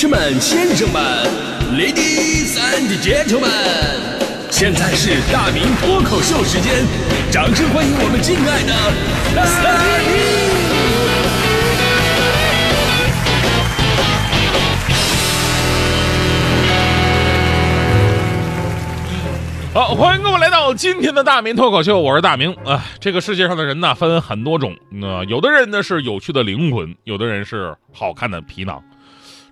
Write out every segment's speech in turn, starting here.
士们、先生们，Ladies and Gentlemen，现在是大明脱口秀时间，掌声欢迎我们敬爱的大明！好，欢迎各位来到今天的大明脱口秀，我是大明啊。这个世界上的人呢，分很多种，那、有的人呢是有趣的灵魂，有的人是好看的皮囊。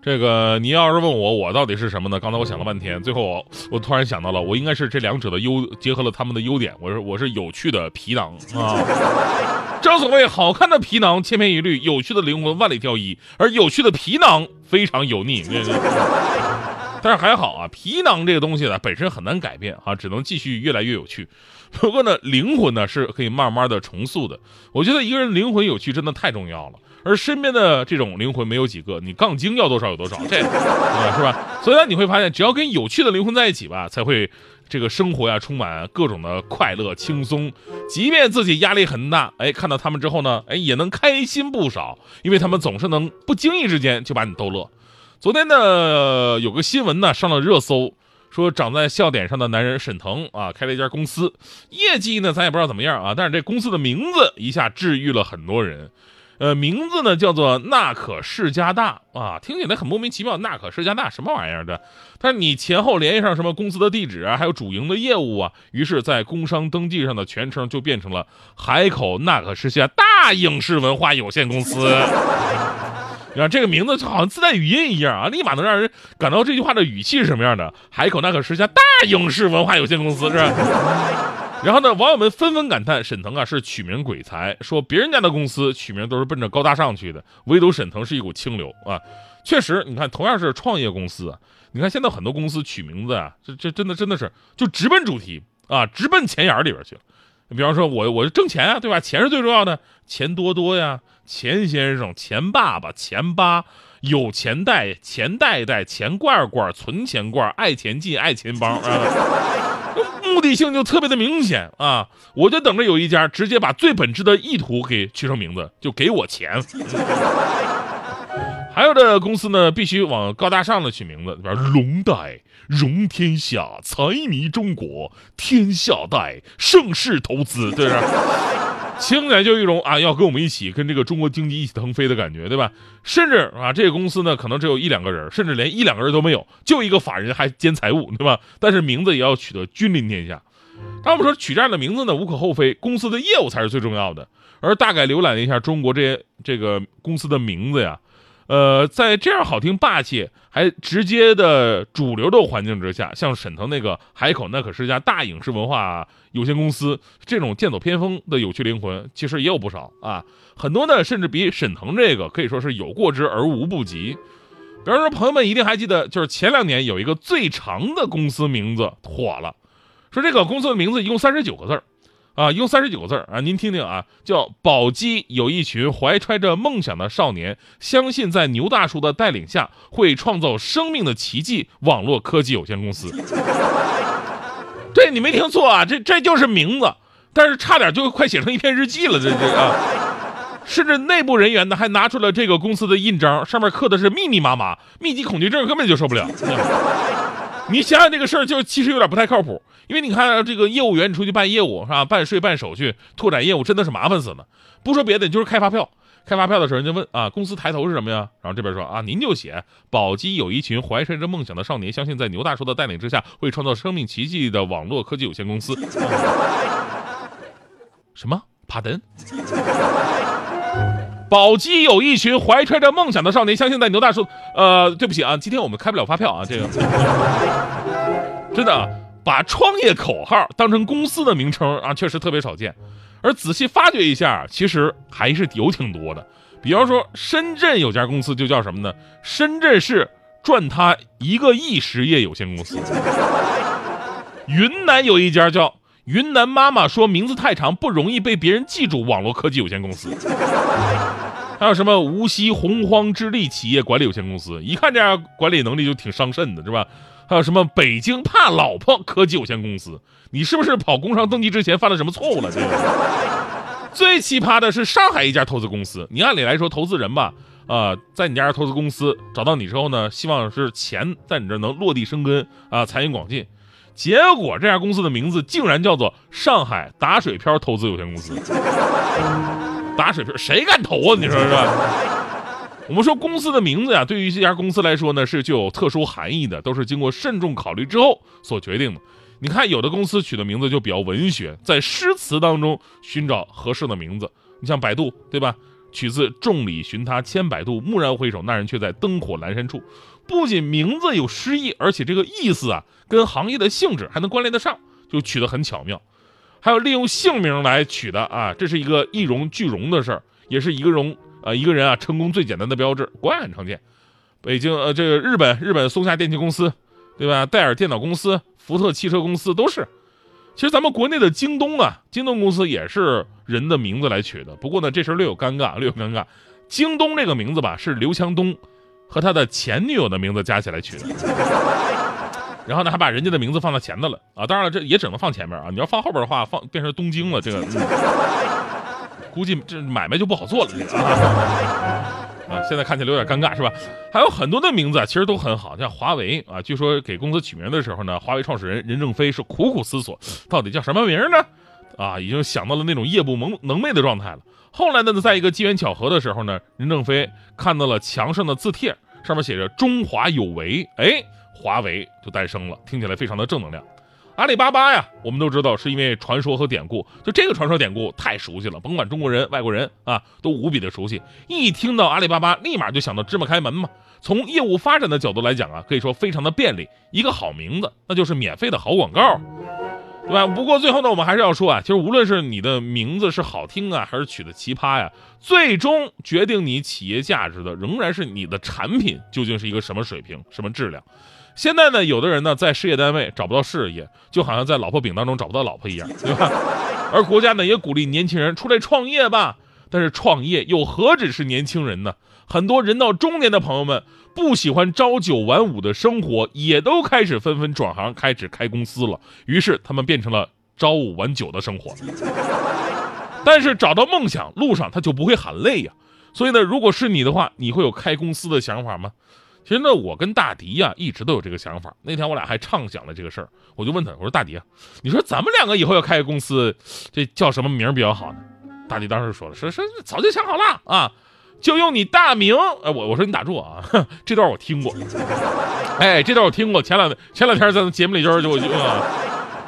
这个你要是问我，我到底是什么呢？刚才我想了半天，最后我我突然想到了，我应该是这两者的优结合了他们的优点，我是我是有趣的皮囊 啊。正所谓好看的皮囊千篇一律，有趣的灵魂万里挑一，而有趣的皮囊非常油腻。但是还好啊，皮囊这个东西呢，本身很难改变啊，只能继续越来越有趣。不过呢，灵魂呢是可以慢慢的重塑的。我觉得一个人灵魂有趣真的太重要了，而身边的这种灵魂没有几个，你杠精要多少有多少，这啊是吧？所以呢，你会发现，只要跟有趣的灵魂在一起吧，才会这个生活呀充满各种的快乐轻松。即便自己压力很大，哎，看到他们之后呢，哎，也能开心不少，因为他们总是能不经意之间就把你逗乐。昨天呢，有个新闻呢上了热搜，说长在笑点上的男人沈腾啊，开了一家公司，业绩呢咱也不知道怎么样啊，但是这公司的名字一下治愈了很多人，呃，名字呢叫做纳可世家大啊，听起来很莫名其妙，纳可世家大什么玩意儿的？但你前后联系上什么公司的地址啊，还有主营的业务啊，于是，在工商登记上的全称就变成了海口纳可世家大影视文化有限公司。你看这个名字就好像自带语音一样啊，立马能让人感到这句话的语气是什么样的。海口那可是家大影视文化有限公司是吧？然后呢，网友们纷纷感叹沈腾啊是取名鬼才，说别人家的公司取名都是奔着高大上去的，唯独沈腾是一股清流啊。确实，你看同样是创业公司，你看现在很多公司取名字啊，这这真的真的是就直奔主题啊，直奔钱眼里边去了。比方说，我我挣钱啊，对吧？钱是最重要的，钱多多呀，钱先生、钱爸爸、钱爸，有钱袋、钱袋袋、钱罐罐、存钱罐、爱钱进、爱钱包 啊，目的性就特别的明显啊！我就等着有一家直接把最本质的意图给取成名字，就给我钱。还有的公司呢，必须往高大上的取名字，比如龙袋、融天下、财迷中国、天下袋、盛世投资，对吧？听起来就一种啊，要跟我们一起跟这个中国经济一起腾飞的感觉，对吧？甚至啊，这个公司呢，可能只有一两个人，甚至连一两个人都没有，就一个法人还兼财务，对吧？但是名字也要取得君临天下。他们说取这样的名字呢，无可厚非，公司的业务才是最重要的。而大概浏览了一下中国这些这个公司的名字呀。呃，在这样好听、霸气还直接的主流的环境之下，像沈腾那个海口，那可是家大影视文化有限公司，这种剑走偏锋的有趣灵魂，其实也有不少啊。很多呢，甚至比沈腾这个可以说是有过之而无不及。比方说，朋友们一定还记得，就是前两年有一个最长的公司名字火了，说这个公司的名字一共三十九个字儿。啊，用三十九个字啊，您听听啊，叫宝鸡有一群怀揣着梦想的少年，相信在牛大叔的带领下会创造生命的奇迹。网络科技有限公司，对你没听错啊，这这就是名字，但是差点就快写成一篇日记了，这这啊，甚至内部人员呢还拿出了这个公司的印章，上面刻的是密密麻麻，密集恐惧症根本就受不了。你想想这个事儿，就其实有点不太靠谱，因为你看这个业务员，你出去办业务是吧？办税、办手续、拓展业务，真的是麻烦死了。不说别的，就是开发票。开发票的时候，人家问啊，公司抬头是什么呀？然后这边说啊，您就写宝鸡有一群怀揣着梦想的少年，相信在牛大叔的带领之下，会创造生命奇迹的网络科技有限公司。什么？帕登？宝鸡有一群怀揣着梦想的少年，相信在牛大叔。呃，对不起啊，今天我们开不了发票啊，这个 真的把创业口号当成公司的名称啊，确实特别少见。而仔细发掘一下，其实还是有挺多的。比方说，深圳有家公司就叫什么呢？深圳市赚他一个亿实业有限公司。云南有一家叫云南妈妈说名字太长不容易被别人记住网络科技有限公司。还有什么无锡洪荒之力企业管理有限公司，一看这样管理能力就挺伤肾的，是吧？还有什么北京怕老婆科技有限公司，你是不是跑工商登记之前犯了什么错误了？这个最奇葩的是上海一家投资公司，你按理来说投资人吧，啊，在你家投资公司找到你之后呢，希望是钱在你这能落地生根啊，财源广进。结果这家公司的名字竟然叫做上海打水漂投资有限公司。打水漂谁敢投啊？你说是吧？我们说公司的名字呀，对于这家公司来说呢，是具有特殊含义的，都是经过慎重考虑之后所决定的。你看，有的公司取的名字就比较文学，在诗词当中寻找合适的名字。你像百度，对吧？取自“众里寻他千百度，蓦然回首，那人却在灯火阑珊处”。不仅名字有诗意，而且这个意思啊，跟行业的性质还能关联得上，就取得很巧妙。还有利用姓名来取的啊，这是一个一荣俱荣的事儿，也是一个荣。呃，一个人啊，成功最简单的标志，国外很常见。北京呃，这个日本日本松下电器公司，对吧？戴尔电脑公司、福特汽车公司都是。其实咱们国内的京东啊，京东公司也是人的名字来取的。不过呢，这事略有尴尬，略有尴尬。京东这个名字吧，是刘强东和他的前女友的名字加起来取的。然后呢，还把人家的名字放到前头了啊。当然了，这也只能放前面啊。你要放后边的话，放变成东京了，这个。估计这买卖就不好做了，这个啊，啊现在看起来有点尴尬，是吧？还有很多的名字啊，其实都很好，像华为啊，据说给公司取名的时候呢，华为创始人任正非是苦苦思索，到底叫什么名呢？啊，已经想到了那种夜不能能寐的状态了。后来呢，在一个机缘巧合的时候呢，任正非看到了墙上的字帖，上面写着“中华有为”，哎，华为就诞生了，听起来非常的正能量。阿里巴巴呀，我们都知道是因为传说和典故，就这个传说典故太熟悉了，甭管中国人、外国人啊，都无比的熟悉。一听到阿里巴巴，立马就想到芝麻开门嘛。从业务发展的角度来讲啊，可以说非常的便利。一个好名字，那就是免费的好广告，对吧？不过最后呢，我们还是要说啊，其实无论是你的名字是好听啊，还是取的奇葩呀，最终决定你企业价值的，仍然是你的产品究竟是一个什么水平、什么质量。现在呢，有的人呢在事业单位找不到事业，就好像在老婆饼当中找不到老婆一样，对吧？而国家呢也鼓励年轻人出来创业吧，但是创业又何止是年轻人呢？很多人到中年的朋友们不喜欢朝九晚五的生活，也都开始纷纷转行，开始开公司了。于是他们变成了朝五晚九的生活。但是找到梦想路上他就不会喊累呀。所以呢，如果是你的话，你会有开公司的想法吗？其实呢，我跟大迪呀一直都有这个想法。那天我俩还畅想了这个事儿，我就问他，我说大迪，你说咱们两个以后要开个公司，这叫什么名儿比较好呢？大迪当时说了，说说早就想好了啊，就用你大名。哎，我我说你打住啊，这段我听过。哎，这段我听过，前两前两天在节目里就是就就。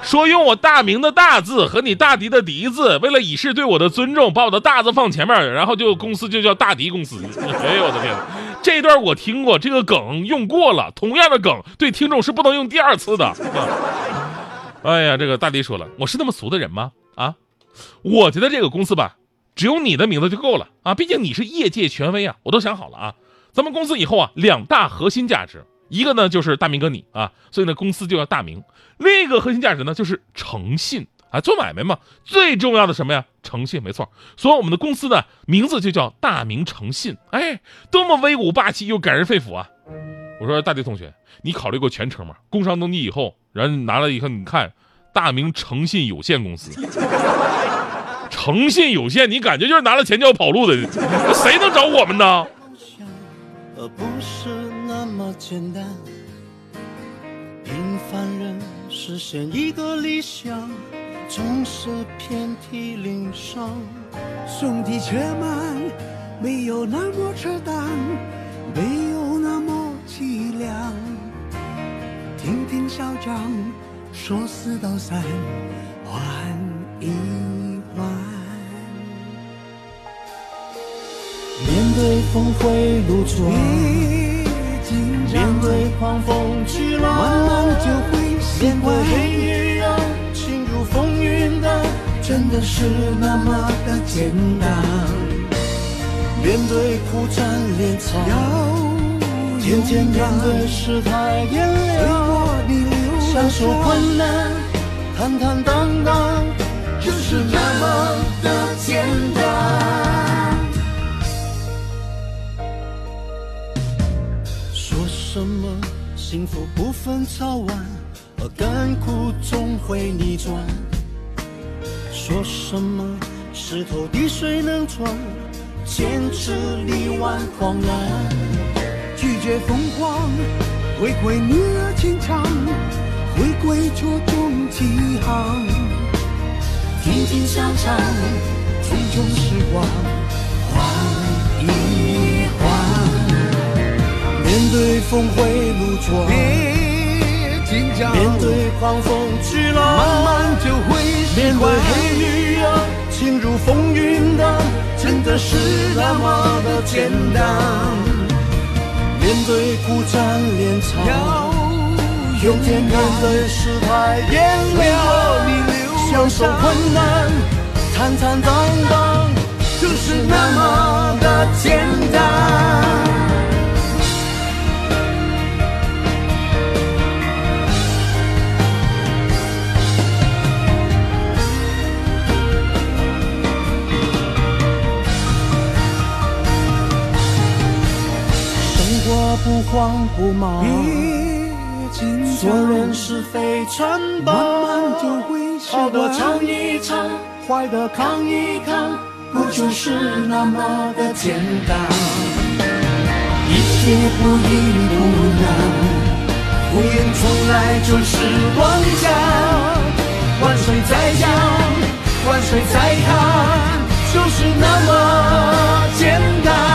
说用我大名的大字和你大迪的迪字，为了以示对我的尊重，把我的大字放前面，然后就公司就叫大迪公司。哎呦我的天哪，这段我听过，这个梗用过了，同样的梗对听众是不能用第二次的。哎呀，这个大迪说了，我是那么俗的人吗？啊，我觉得这个公司吧，只有你的名字就够了啊，毕竟你是业界权威啊，我都想好了啊，咱们公司以后啊，两大核心价值。一个呢就是大明哥你啊，所以呢公司就叫大明。另一个核心价值呢就是诚信啊，做买卖嘛，最重要的什么呀？诚信，没错。所以我们的公司呢名字就叫大明诚信，哎，多么威武霸气又感人肺腑啊！我说大迪同学，你考虑过全称吗？工商登记以后，然后拿了以后，你看大明诚信有限公司，诚信有限，你感觉就是拿了钱就要跑路的，谁能找我们呢不是？那么简单，平凡人实现一个理想，总是遍体鳞伤。兄弟且慢，没有那么扯淡，没有那么凄凉。听听校长说四道三，换一换。面对峰回路转。面对狂风巨浪，慢慢就会面对黑夜啊，情如风云啊，真的是那么的简单。面对苦战连苍，天天面对世态炎凉，享受困难，坦坦荡荡，就是那么的简单。说什么幸福不分早晚，而甘苦总会逆转。说什么石头滴水能穿，坚持力挽狂澜，拒绝疯狂，回归女儿情长，回归初衷起航，听听小唱，匆匆时光换一换，面对峰回路转，面对狂风巨浪，慢慢就会面对黑雨啊，轻如风云荡，真的是那么的简单。面对苦战连场，用面对失败炎凉，享受困难，坦坦荡荡，就是那么的简单。不慌不忙，做人是非传榜，慢慢就会好的尝一尝，坏的扛一扛，不就是那么的简单？一切不易不难，敷衍从来就是妄想。万水再江，万水再看，就是那么简单。